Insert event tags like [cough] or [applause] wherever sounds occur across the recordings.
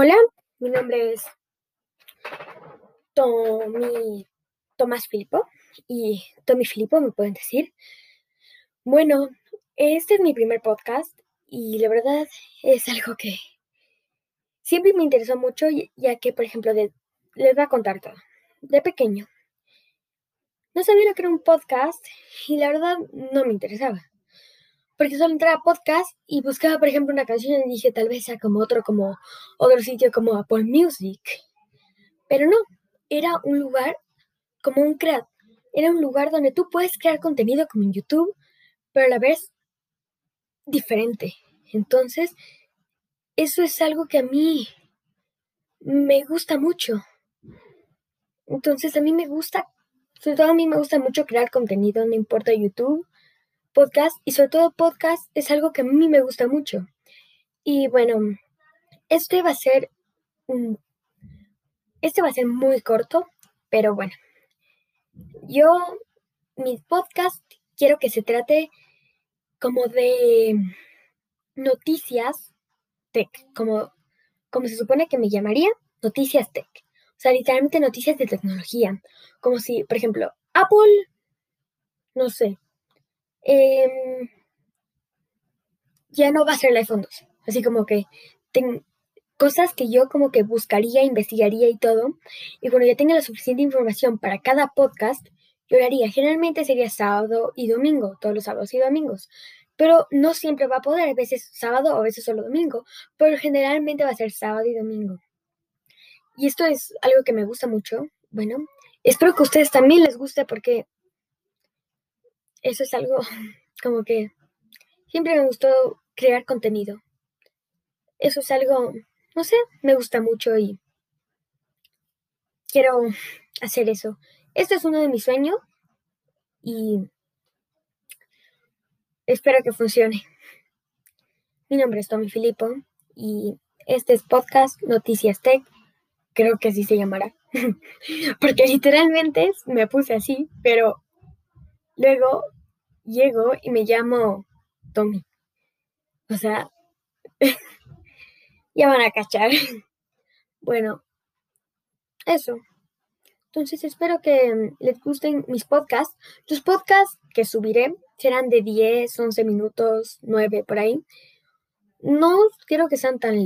Hola, mi nombre es Tommy Tomás Filipo y Tommy Filipo me pueden decir. Bueno, este es mi primer podcast y la verdad es algo que siempre me interesó mucho ya que, por ejemplo, les voy a contar todo. De pequeño, no sabía lo que era un podcast y la verdad no me interesaba porque solo entraba a podcast y buscaba, por ejemplo, una canción y dije, tal vez sea como otro, como otro sitio como Apple Music. Pero no, era un lugar como un cread. Era un lugar donde tú puedes crear contenido como en YouTube, pero a la vez diferente. Entonces, eso es algo que a mí me gusta mucho. Entonces, a mí me gusta, sobre todo a mí me gusta mucho crear contenido, no importa YouTube podcast y sobre todo podcast es algo que a mí me gusta mucho. Y bueno, este va a ser este va a ser muy corto, pero bueno. Yo mi podcast quiero que se trate como de noticias tech, como como se supone que me llamaría noticias tech. O sea, literalmente noticias de tecnología, como si, por ejemplo, Apple no sé, Em, ya no va a ser el iPhone 12. Así como que cosas que yo como que buscaría, investigaría y todo. Y cuando ya tenga la suficiente información para cada podcast, yo haría. Generalmente sería sábado y domingo, todos los sábados y domingos. Pero no siempre va a poder, a veces sábado o a veces solo domingo. Pero generalmente va a ser sábado y domingo. Y esto es algo que me gusta mucho. Bueno, espero que a ustedes también les guste porque eso es algo [laughs] como que siempre me gustó crear contenido. Eso es algo, no sé, me gusta mucho y quiero hacer eso. Esto es uno de mis sueños y espero que funcione. Mi nombre es Tommy Filippo y este es Podcast Noticias Tech. Creo que así se llamará. [laughs] Porque literalmente me puse así, pero Luego llego y me llamo Tommy. O sea, [laughs] ya van a cachar. [laughs] Bueno, eso. Entonces espero que les gusten mis podcasts. Los podcasts que subiré serán de 10, 11 minutos, 9 por ahí. No quiero que sean tan,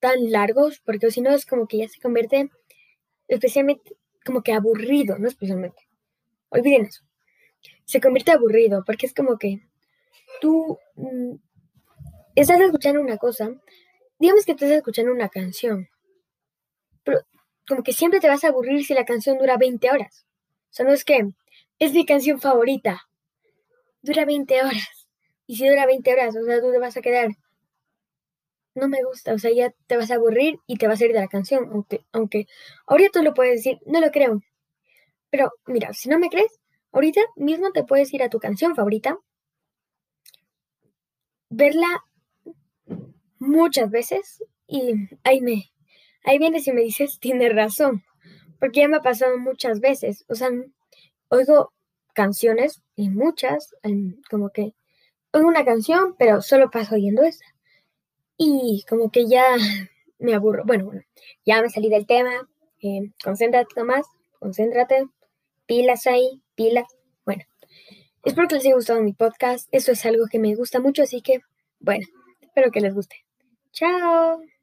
tan largos, porque si no es como que ya se convierte especialmente como que aburrido, no especialmente. Olviden eso se convierte aburrido, porque es como que tú mm, estás escuchando una cosa, digamos que estás escuchando una canción, pero como que siempre te vas a aburrir si la canción dura 20 horas. O sea, no es que es mi canción favorita, dura 20 horas. Y si dura 20 horas, o sea, tú te vas a quedar, no me gusta, o sea, ya te vas a aburrir y te vas a ir de la canción, aunque, aunque ahorita tú lo puedes decir, no lo creo. Pero mira, si no me crees, Ahorita mismo te puedes ir a tu canción favorita, verla muchas veces y ahí me, ahí vienes y me dices, [laughs] tienes razón, porque ya me ha pasado muchas veces, o sea, oigo canciones y muchas, como que oigo una canción, pero solo paso oyendo esa. Y como que ya me aburro. Bueno, bueno, ya me salí del tema. Eh, concéntrate, Tomás, concéntrate pilas ahí, pilas. Bueno, espero que les haya gustado mi podcast. Eso es algo que me gusta mucho, así que, bueno, espero que les guste. Chao.